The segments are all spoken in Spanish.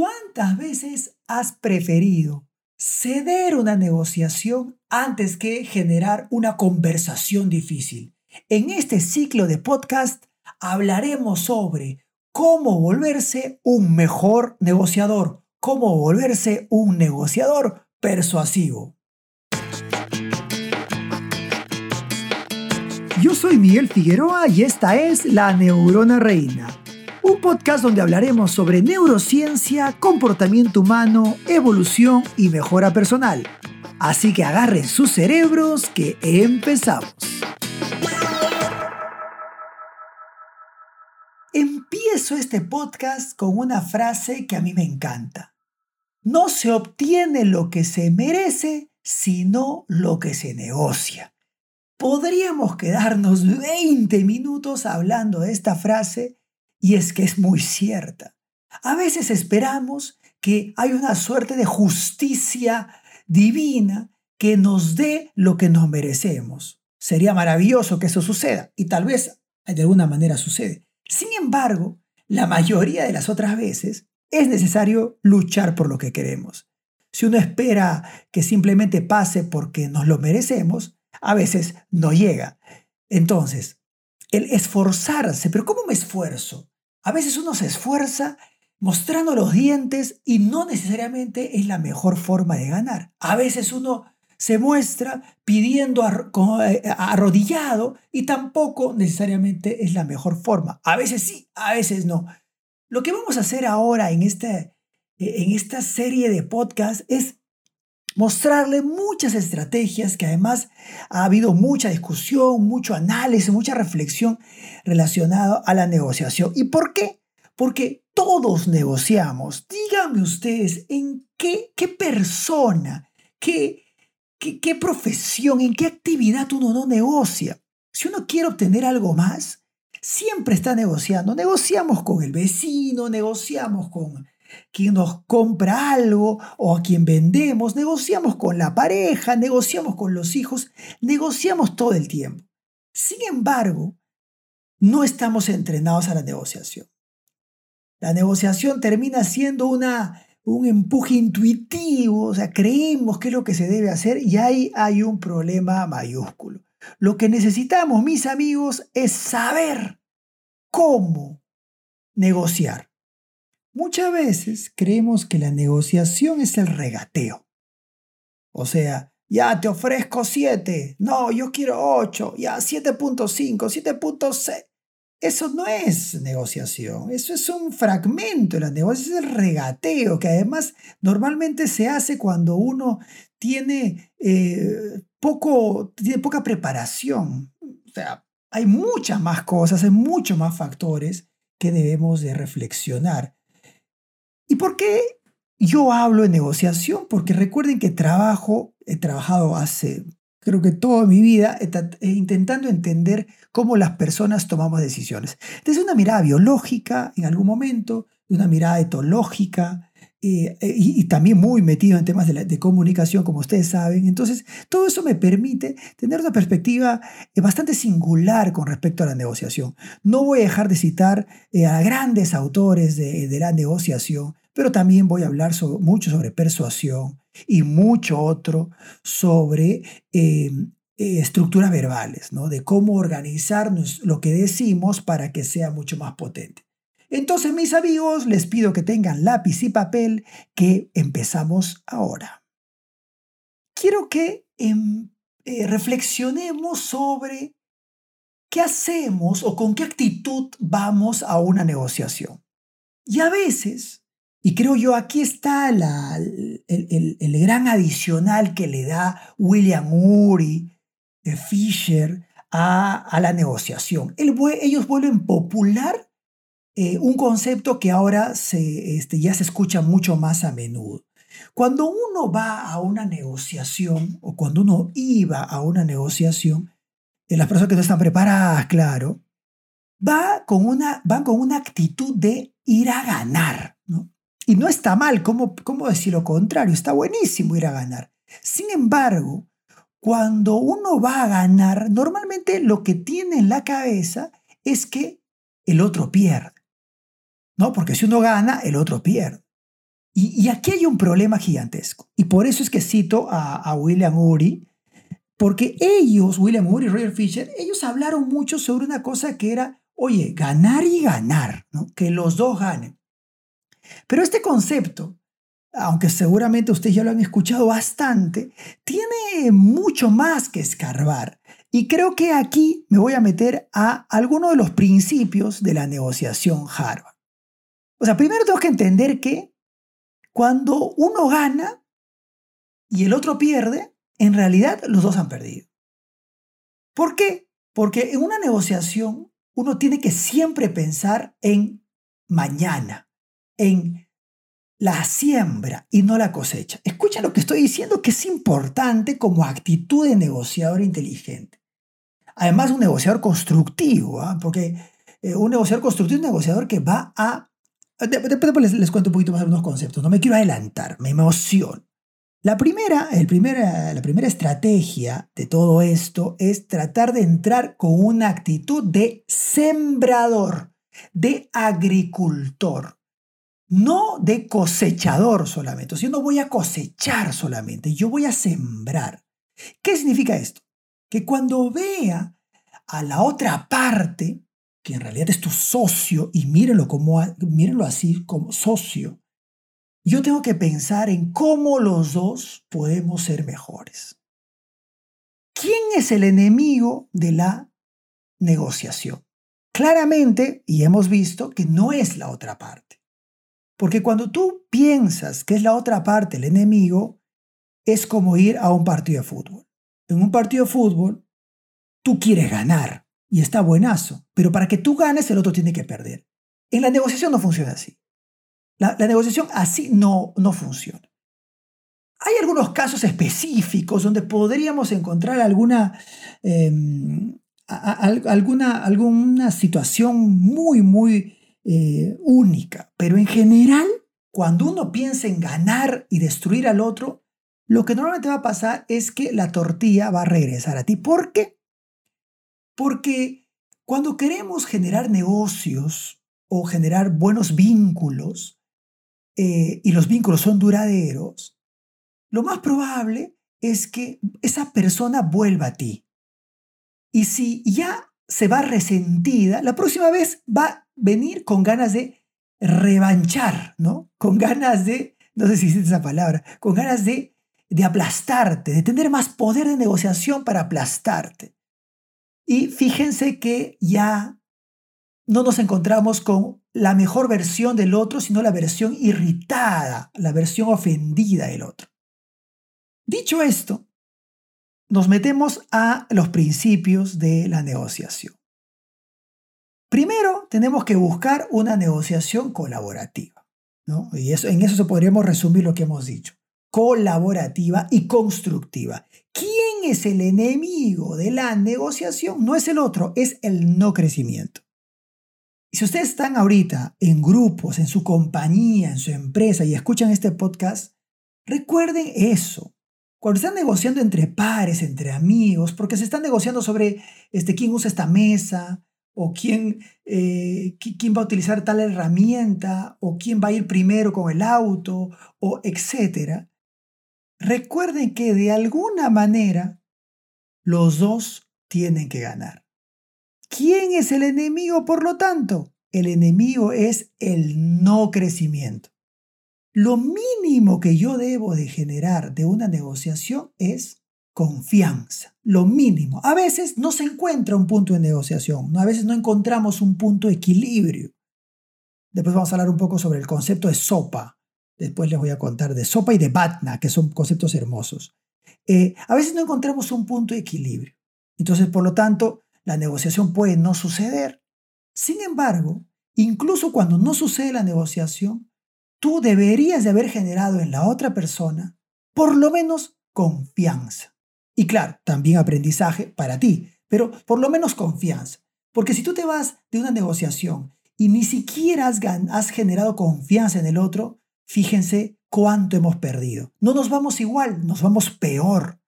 ¿Cuántas veces has preferido ceder una negociación antes que generar una conversación difícil? En este ciclo de podcast hablaremos sobre cómo volverse un mejor negociador, cómo volverse un negociador persuasivo. Yo soy Miguel Figueroa y esta es La Neurona Reina un podcast donde hablaremos sobre neurociencia, comportamiento humano, evolución y mejora personal. Así que agarren sus cerebros que empezamos. Empiezo este podcast con una frase que a mí me encanta. No se obtiene lo que se merece, sino lo que se negocia. Podríamos quedarnos 20 minutos hablando de esta frase y es que es muy cierta. A veces esperamos que hay una suerte de justicia divina que nos dé lo que nos merecemos. Sería maravilloso que eso suceda y tal vez de alguna manera sucede. Sin embargo, la mayoría de las otras veces es necesario luchar por lo que queremos. Si uno espera que simplemente pase porque nos lo merecemos, a veces no llega. Entonces, el esforzarse, pero ¿cómo me esfuerzo? A veces uno se esfuerza mostrando los dientes y no necesariamente es la mejor forma de ganar. A veces uno se muestra pidiendo eh, arrodillado y tampoco necesariamente es la mejor forma. A veces sí, a veces no. Lo que vamos a hacer ahora en, este, en esta serie de podcast es mostrarle muchas estrategias que además ha habido mucha discusión, mucho análisis, mucha reflexión relacionado a la negociación. ¿Y por qué? Porque todos negociamos. Díganme ustedes en qué, qué persona, qué, qué, qué profesión, en qué actividad uno no negocia. Si uno quiere obtener algo más, siempre está negociando. Negociamos con el vecino, negociamos con quien nos compra algo o a quien vendemos, negociamos con la pareja, negociamos con los hijos, negociamos todo el tiempo. Sin embargo, no estamos entrenados a la negociación. La negociación termina siendo una, un empuje intuitivo, o sea, creemos que es lo que se debe hacer y ahí hay un problema mayúsculo. Lo que necesitamos, mis amigos, es saber cómo negociar. Muchas veces creemos que la negociación es el regateo. O sea, ya te ofrezco 7, no, yo quiero 8, ya 7.5, 7.6. Eso no es negociación, eso es un fragmento de la negociación, es el regateo, que además normalmente se hace cuando uno tiene, eh, poco, tiene poca preparación. O sea, hay muchas más cosas, hay muchos más factores que debemos de reflexionar. ¿Y por qué yo hablo de negociación? Porque recuerden que trabajo, he trabajado hace, creo que toda mi vida, intentando entender cómo las personas tomamos decisiones. Desde una mirada biológica en algún momento, de una mirada etológica, eh, eh, y, también muy metido en temas de, comunicación, como ustedes saben. Entonces, todo eso me permite tener una perspectiva eh, bastante singular con respecto a la negociación. No voy a dejar de citar a grandes autores de, la negociación, pero también voy a hablar mucho sobre persuasión y mucho otro sobre estructuras verbales, ¿no? de cómo organizarnos lo que decimos para que sea mucho más potente. Entonces, mis amigos, les pido que tengan lápiz y papel, que empezamos ahora. Quiero que em, eh, reflexionemos sobre qué hacemos o con qué actitud vamos a una negociación. Y a veces, y creo yo, aquí está el, gran adicional que le da William Ury, de Fisher, a, la negociación. ellos vuelven popular eh, un concepto que ahora se, este, ya se escucha mucho más a menudo. Cuando uno va a una negociación o cuando uno iba a una negociación, de las personas que no están preparadas, claro, va con una, van con una actitud de ir a ganar. Y no está mal, ¿cómo, ¿cómo decir lo contrario? Está buenísimo ir a ganar. Sin embargo, cuando uno va a ganar, normalmente lo que tiene en la cabeza es que el otro pierde. ¿no? Porque si uno gana, el otro pierde. Y, aquí hay un problema gigantesco. Y por eso es que cito a, a William Ury, porque ellos, William Ury y Roger Fisher, ellos hablaron mucho sobre una cosa que era, oye, ganar y ganar, ¿no? que los dos ganen. Pero este concepto, aunque seguramente ustedes ya lo han escuchado bastante, tiene mucho más que escarbar. Y creo que aquí me voy a meter a alguno de los principios de la negociación Harvard. O sea, primero tengo que entender que cuando uno gana y el otro pierde, en realidad los dos han perdido. ¿Por qué? Porque en una negociación uno tiene que siempre pensar en mañana, en la siembra y no la cosecha. Escucha lo que estoy diciendo que es importante como actitud de negociador inteligente. Además, un negociador constructivo, ¿ah? porque eh, un negociador constructivo es un negociador que va a... Después les, cuento un poquito más algunos conceptos, no me quiero adelantar, me emociono. La primera, el la primera estrategia de todo esto es tratar de entrar con una actitud de sembrador, de agricultor no de cosechador solamente. O yo no voy a cosechar solamente, yo voy a sembrar. ¿Qué significa esto? Que cuando vea a la otra parte, que en realidad es tu socio, y mírenlo, mírenlo así como socio, yo tengo que pensar en cómo los dos podemos ser mejores. ¿Quién es el enemigo de la negociación? Claramente, y hemos visto que no es la otra parte. Porque cuando tú piensas que es la otra parte el enemigo, es como ir a un partido de fútbol. En un partido de fútbol, tú quieres ganar y está buenazo, pero para que tú ganes el otro tiene que perder. En la negociación no funciona así. La, negociación así no, no funciona. Hay algunos casos específicos donde podríamos encontrar alguna, em, alguna, alguna situación muy, muy eh, única, pero en general, cuando uno piensa en ganar y destruir al otro, lo que normalmente va a pasar es que la tortilla va a regresar a ti. ¿Por qué? Porque cuando queremos generar negocios o generar buenos vínculos, eh, y los vínculos son duraderos, lo más probable es que esa persona vuelva a ti. Y si ya se va resentida, la próxima vez va venir con ganas de revanchar, ¿no? Con ganas de, no sé si existe esa palabra, con ganas de, de aplastarte, de tener más poder de negociación para aplastarte. Y fíjense que ya no nos encontramos con la mejor versión del otro, sino la versión irritada, la versión ofendida del otro. Dicho esto, nos metemos a los principios de la negociación. Primero, tenemos que buscar una negociación colaborativa. ¿no? Y eso, en eso se podríamos resumir lo que hemos dicho. Colaborativa y constructiva. ¿Quién es el enemigo de la negociación? No es el otro, es el no crecimiento. Y si ustedes están ahorita en grupos, en su compañía, en su empresa y escuchan este podcast, recuerden eso. Cuando están negociando entre pares, entre amigos, porque se están negociando sobre este, quién usa esta mesa, o quién, eh, quién va a utilizar tal herramienta, o quién va a ir primero con el auto, o etcétera, recuerden que de alguna manera los dos tienen que ganar. ¿Quién es el enemigo, por lo tanto? El enemigo es el no crecimiento. Lo mínimo que yo debo de generar de una negociación es confianza, lo mínimo. A veces no se encuentra un punto de negociación, a veces no encontramos un punto de equilibrio. Después vamos a hablar un poco sobre el concepto de sopa. Después les voy a contar de sopa y de batna, que son conceptos hermosos. Eh, a veces no encontramos un punto de equilibrio. Entonces, por lo tanto, la negociación puede no suceder. Sin embargo, incluso cuando no sucede la negociación, tú deberías de haber generado en la otra persona por lo menos confianza. Y claro, también aprendizaje para ti, pero por lo menos confianza. Porque si tú te vas de una negociación y ni siquiera has, has generado confianza en el otro, fíjense cuánto hemos perdido. No nos vamos igual, nos vamos peor.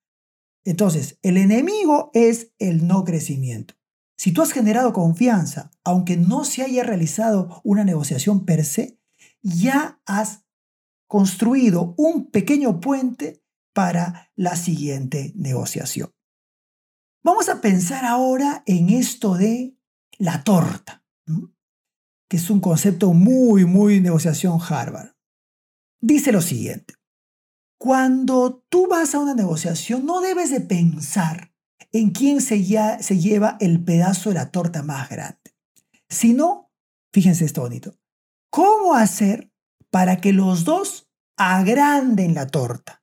Entonces, el enemigo es el no crecimiento. Si tú has generado confianza, aunque no se haya realizado una negociación per se, ya has construido un pequeño puente para la siguiente negociación. Vamos a pensar ahora en esto de la torta, que es un concepto muy, muy negociación Harvard. Dice lo siguiente, cuando tú vas a una negociación no debes de pensar en quién se, se lleva el pedazo de la torta más grande, sino, fíjense esto bonito, cómo hacer para que los dos agranden la torta,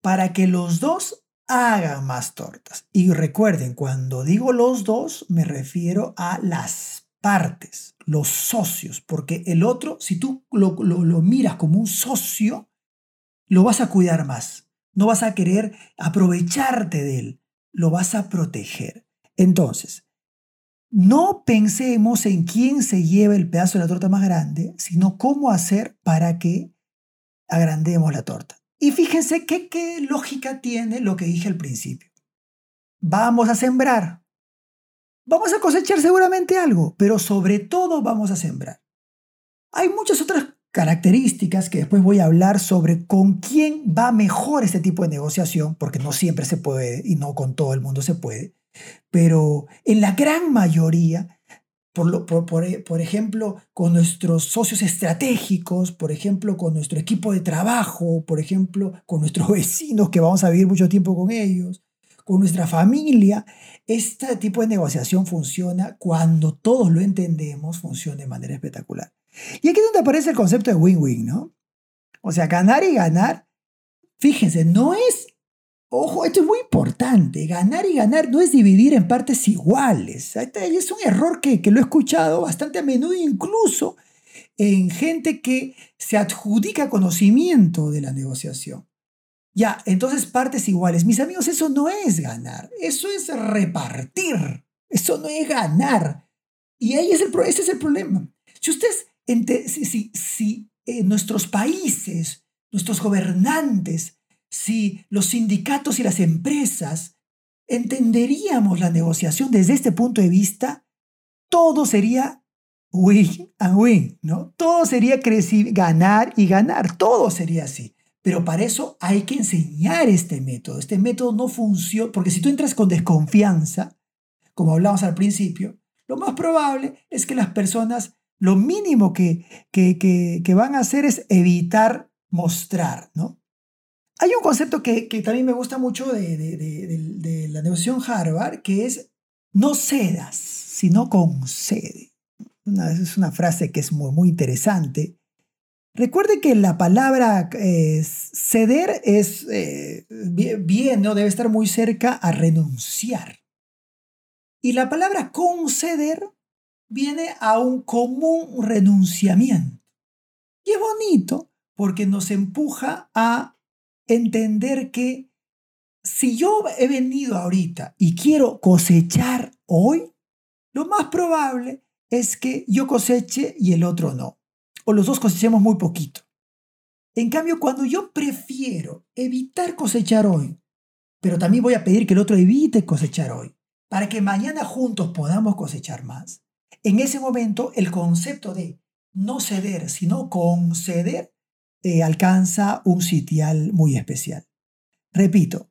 para que los dos hagan más tortas. Y recuerden, cuando digo los dos, me refiero a las partes, los socios, porque el otro, si tú lo, miras como un socio, lo vas a cuidar más, no vas a querer aprovecharte de él, lo vas a proteger. Entonces, no pensemos en quién se lleva el pedazo de la torta más grande, sino cómo hacer para que agrandemos la torta. Y fíjense qué, lógica tiene lo que dije al principio. Vamos a sembrar. Vamos a cosechar seguramente algo, pero sobre todo vamos a sembrar. Hay muchas otras características que después voy a hablar sobre con quién va mejor este tipo de negociación, porque no siempre se puede y no con todo el mundo se puede, pero en la gran mayoría por, ejemplo, con nuestros socios estratégicos, por ejemplo, con nuestro equipo de trabajo, por ejemplo, con nuestros vecinos que vamos a vivir mucho tiempo con ellos, con nuestra familia. Este tipo de negociación funciona cuando todos lo entendemos, funciona de manera espectacular. Y aquí es donde aparece el concepto de win-win, ¿no? O sea, ganar y ganar, fíjense, no es Ojo, esto es muy importante. Ganar y ganar no es dividir en partes iguales. Es un error que, lo he escuchado bastante a menudo, incluso en gente que se adjudica conocimiento de la negociación. Ya, entonces partes iguales. Mis amigos, eso no es ganar, eso es repartir, eso no es ganar. Y ahí es el, ese es el problema. Si ustedes, si, si, eh, nuestros países, nuestros gobernantes, si los sindicatos y las empresas entenderíamos la negociación desde este punto de vista, todo sería win and win, ¿no? Todo sería ganar y ganar, todo sería así. Pero para eso hay que enseñar este método. Este método no funciona, porque si tú entras con desconfianza, como hablamos al principio, lo más probable es que las personas, lo mínimo que, que, que van a hacer es evitar mostrar, ¿no? Hay un concepto que, también me gusta mucho de, la negociación Harvard, que es no cedas, sino concede. es una frase que es muy, muy interesante. Recuerde que la palabra eh, ceder es eh, bien, ¿no? Debe estar muy cerca a renunciar. Y la palabra conceder viene a un común renunciamiento. Y es bonito porque nos empuja a entender que si yo he venido ahorita y quiero cosechar hoy, lo más probable es que yo coseche y el otro no. O los dos cosechemos muy poquito. En cambio, cuando yo prefiero evitar cosechar hoy, pero también voy a pedir que el otro evite cosechar hoy, para que mañana juntos podamos cosechar más, en ese momento el concepto de no ceder, sino conceder, alcanza un sitial muy especial. Repito,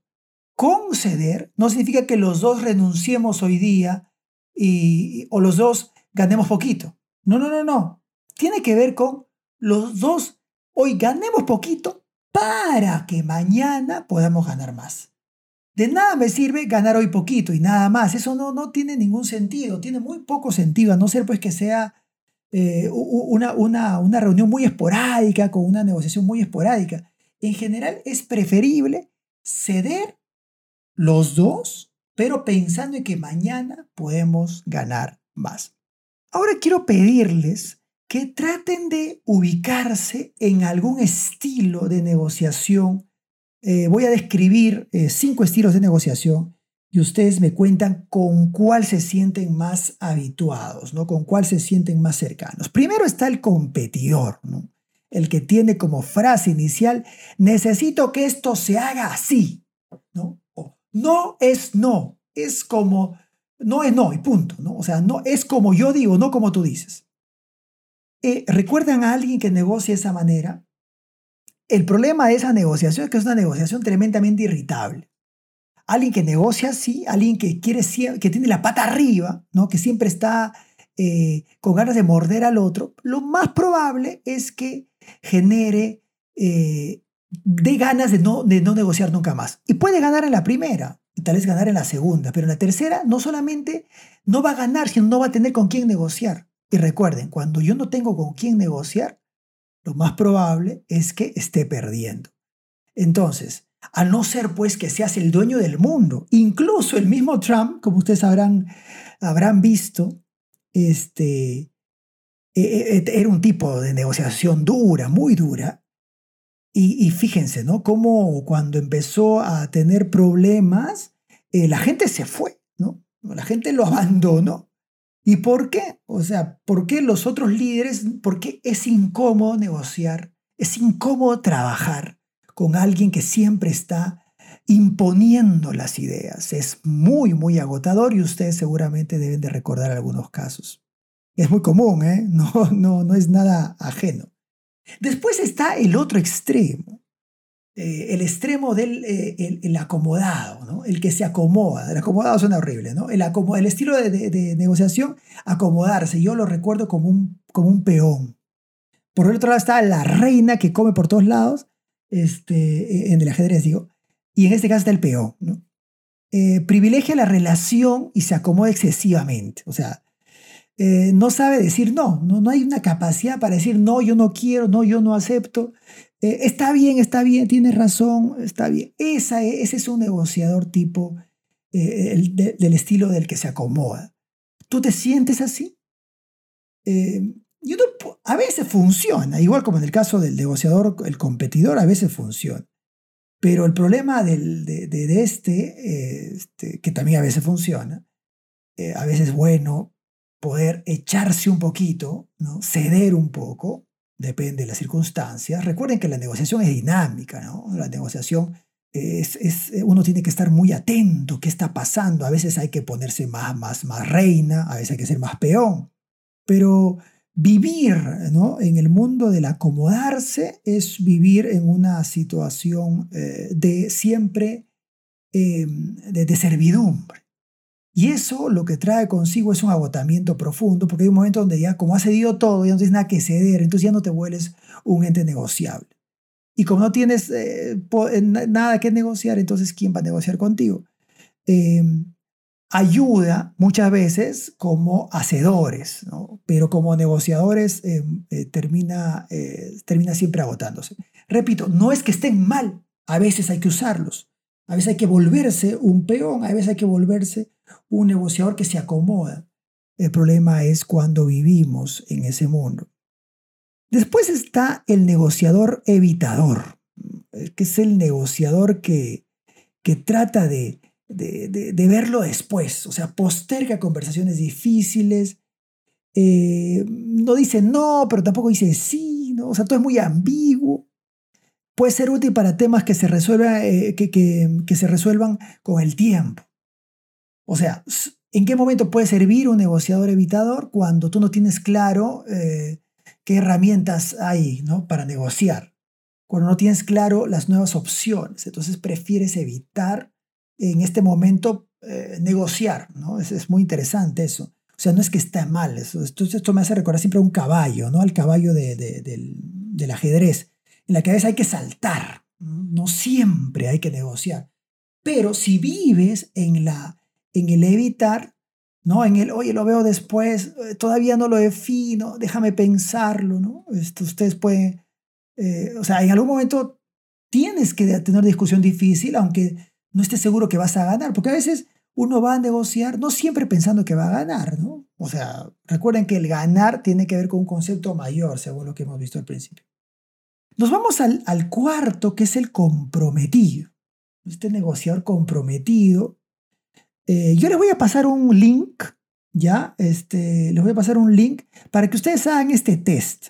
conceder no significa que los dos renunciemos hoy día y, o los dos ganemos poquito. No, no, no, no. Tiene que ver con los dos hoy ganemos poquito para que mañana podamos ganar más. De nada me sirve ganar hoy poquito y nada más. Eso no, no tiene ningún sentido, tiene muy poco sentido, a no ser pues que sea eh, una, una, una reunión muy esporádica, con una negociación muy esporádica. En general es preferible ceder los dos, pero pensando en que mañana podemos ganar más. Ahora quiero pedirles que traten de ubicarse en algún estilo de negociación. Eh, voy a describir eh, cinco estilos de negociación y ustedes me cuentan con cuál se sienten más habituados, ¿no? Con cuál se sienten más cercanos. Primero está el competidor, ¿no? El que tiene como frase inicial, necesito que esto se haga así, ¿no? no es no, es como, no es no y punto, ¿no? O sea, no es como yo digo, no como tú dices. Eh, ¿Recuerdan a alguien que negocia de esa manera? el problema de esa negociación es que es una negociación tremendamente irritable. Alguien que negocia así, alguien que, quiere, que tiene la pata arriba, ¿no? que siempre está eh, con ganas de morder al otro, lo más probable es que genere eh, de ganas de no, de no negociar nunca más. Y puede ganar en la primera, y tal vez ganar en la segunda, pero en la tercera no solamente no va a ganar, sino no va a tener con quién negociar. Y recuerden, cuando yo no tengo con quién negociar, lo más probable es que esté perdiendo. Entonces, a no ser pues que seas el dueño del mundo, incluso el mismo Trump, como ustedes habrán, habrán visto, este, e, e, e, era un tipo de negociación dura, muy dura. Y, fíjense, ¿no? Cómo cuando empezó a tener problemas, eh, la gente se fue, ¿no? La gente lo abandonó. ¿Y por qué? O sea, ¿por qué los otros líderes, por qué es incómodo negociar? Es incómodo trabajar con alguien que siempre está imponiendo las ideas. Es muy, muy agotador y ustedes seguramente deben de recordar algunos casos. Es muy común, ¿eh? No, no, no es nada ajeno. Después está el otro extremo, eh, el extremo del eh, el, acomodado, ¿no? el que se acomoda. El acomodado suena horrible, ¿no? El, el estilo de, negociación, acomodarse. Yo lo recuerdo como un, como un peón. Por el otro lado está la reina que come por todos lados, este, en el ajedrez, digo, y en este caso está el peón. ¿no? Eh, privilegia la relación y se acomoda excesivamente. O sea, eh, no sabe decir no, no, no hay una capacidad para decir no, yo no quiero, no, yo no acepto. Eh, está bien, está bien, tienes razón, está bien. Esa, ese es un negociador tipo del estilo del que se acomoda. ¿Tú te sientes así? A veces funciona, igual como en el caso del negociador, el competidor, a veces funciona. Pero el problema del, de, este, este, que también a veces funciona, a veces bueno, poder echarse un poquito, ¿no? ceder un poco, depende de las circunstancias. Recuerden que la negociación es dinámica, ¿no? La negociación es, es, uno tiene que estar muy atento, qué está pasando. A veces hay que ponerse más, más, más reina, a veces hay que ser más peón. Pero vivir ¿no? en el mundo del acomodarse es vivir en una situación eh, de siempre eh, de servidumbre. Y eso lo que trae consigo es un agotamiento profundo, porque hay un momento donde ya, como has cedido todo, ya no tienes nada que ceder, entonces ya no te vuelves un ente negociable. Y como no tienes eh, eh, nada que negociar, entonces ¿quién va a negociar contigo? Ayuda muchas veces como hacedores, pero como negociadores em, eh, termina, termina siempre agotándose. Repito, no es que estén mal, a veces hay que usarlos, a veces hay que volverse un peón, a veces hay que volverse un negociador que se acomoda. El problema es cuando vivimos en ese mundo. Después está el negociador evitador, que es el negociador que, que trata de, de, verlo después, o sea, posterga conversaciones difíciles, eh, no dice no, pero tampoco dice sí, ¿no? o sea, todo es muy ambiguo. Puede ser útil para temas que se, resuelva, eh, que, que se resuelvan con el tiempo. O sea, ¿en qué momento puede servir un negociador evitador cuando tú no tienes claro eh, qué herramientas hay ¿no? para negociar? Cuando no tienes claro las nuevas opciones, entonces prefieres evitar en este momento eh, negociar, ¿no? Es, muy interesante eso. O sea, no es que esté mal, eso, esto, esto me hace recordar siempre a un caballo, ¿no? Al caballo del, ajedrez, en la que a veces hay que saltar, no siempre hay que negociar. Pero si vives en la en el evitar, ¿no? En el, oye, lo veo después, eh, todavía no lo defino, déjame pensarlo, ¿no? Esto, ustedes pueden, eh, o sea, en algún momento tienes que tener discusión difícil, aunque no estés seguro que vas a ganar, porque a veces uno va a negociar no siempre pensando que va a ganar, ¿no? O sea, recuerden que el ganar tiene que ver con un concepto mayor, según lo que hemos visto al principio. Nos vamos al, al cuarto, que es el comprometido. Este negociador comprometido eh, yo les voy a pasar un link, ¿ya? Este, les voy a pasar un link para que ustedes hagan este test.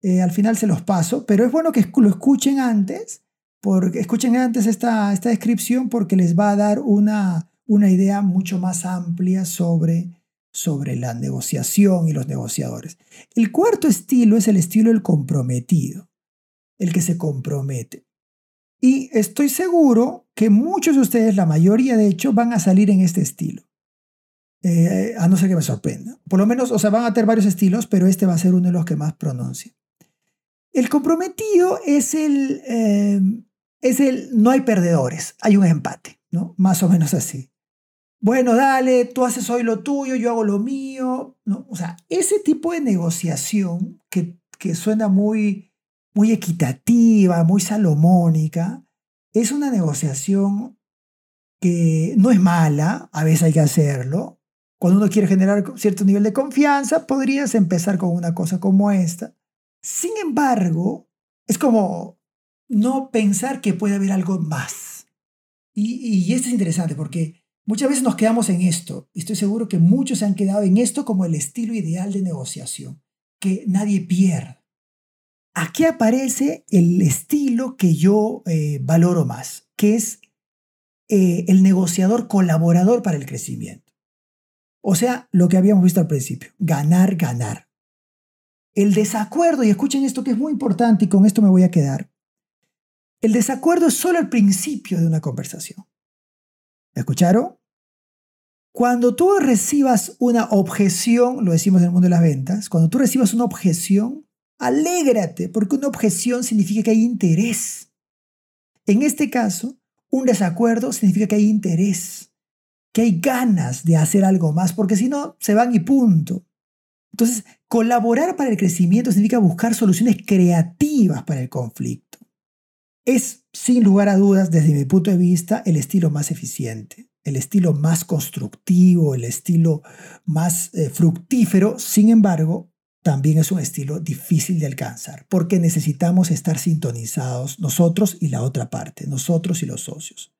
Eh, al final se los paso, pero es bueno que lo escuchen antes, porque escuchen antes esta, esta descripción porque les va a dar una, una idea mucho más amplia sobre, sobre la negociación y los negociadores. El cuarto estilo es el estilo del comprometido. el que se compromete. Y estoy seguro que muchos de ustedes, la mayoría de hecho, van a salir en este estilo. Eh, a no ser que me sorprenda. Por lo menos, o sea, van a tener varios estilos, pero este va a ser uno de los que más pronuncie. El comprometido es el, eh, es el no hay perdedores, hay un empate, ¿no? Más o menos así. Bueno, dale, tú haces hoy lo tuyo, yo hago lo mío. ¿no? O sea, ese tipo de negociación que, que suena muy, muy equitativa, muy salomónica, es una negociación que no es mala, a veces hay que hacerlo, cuando uno quiere generar cierto nivel de confianza, podrías empezar con una cosa como esta. Sin embargo, es como no pensar que puede haber algo más. Y, esto es interesante porque muchas veces nos quedamos en esto. Y estoy seguro que muchos se han quedado en esto como el estilo ideal de negociación, que nadie pierda. Aquí aparece el estilo que yo eh, valoro más, que es eh, el negociador colaborador para el crecimiento. O sea, lo que habíamos visto al principio, ganar, ganar. El desacuerdo, y escuchen esto que es muy importante y con esto me voy a quedar, el desacuerdo es solo el principio de una conversación. ¿Me escucharon? Cuando tú recibas una objeción, lo decimos en el mundo de las ventas, cuando tú recibas una objeción, alégrate, porque una objeción significa que hay interés. En este caso, un desacuerdo significa que hay interés que hay ganas de hacer algo más, porque si no, se van y punto. Entonces, colaborar para el crecimiento significa buscar soluciones creativas para el conflicto. Es, sin lugar a dudas, desde mi punto de vista, el estilo más eficiente, el estilo más constructivo, el estilo más eh, fructífero. Sin embargo, también es un estilo difícil de alcanzar, porque necesitamos estar sintonizados nosotros y la otra parte, nosotros y los socios.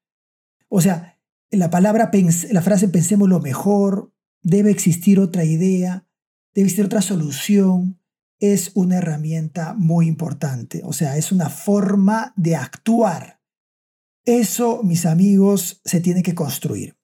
O sea, la palabra, la frase pensemos lo mejor, debe existir otra idea, debe existir otra solución, es una herramienta muy importante. O sea, es una forma de actuar. Eso, mis amigos, se tiene que construir.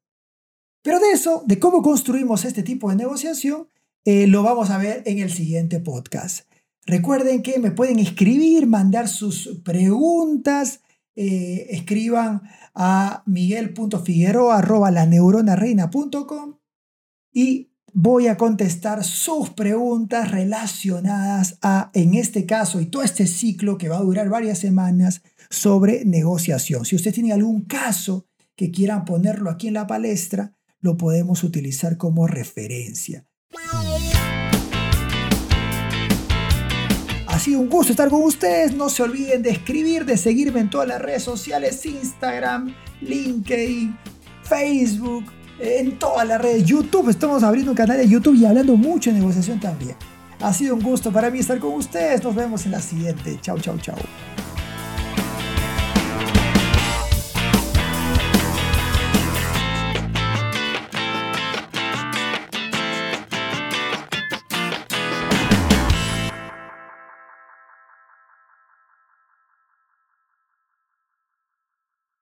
Pero de eso, de cómo construimos este tipo de negociación, eh, lo vamos a ver en el siguiente podcast. Recuerden que me pueden escribir, mandar sus preguntas, eh, escriban a miguel.figueroa.com y voy a contestar sus preguntas relacionadas a, en este caso y todo este ciclo que va a durar varias semanas, sobre negociación. Si usted tiene algún caso que quieran ponerlo aquí en la palestra, lo podemos utilizar como referencia. Ha sido un gusto estar con ustedes. No se olviden de escribir, de seguirme en todas las redes sociales, Instagram, LinkedIn, Facebook, en todas las redes, YouTube. Estamos abriendo un canal de YouTube y hablando mucho de negociación también. Ha sido un gusto para mí estar con ustedes. Nos vemos en la siguiente. Chau, chau, chau.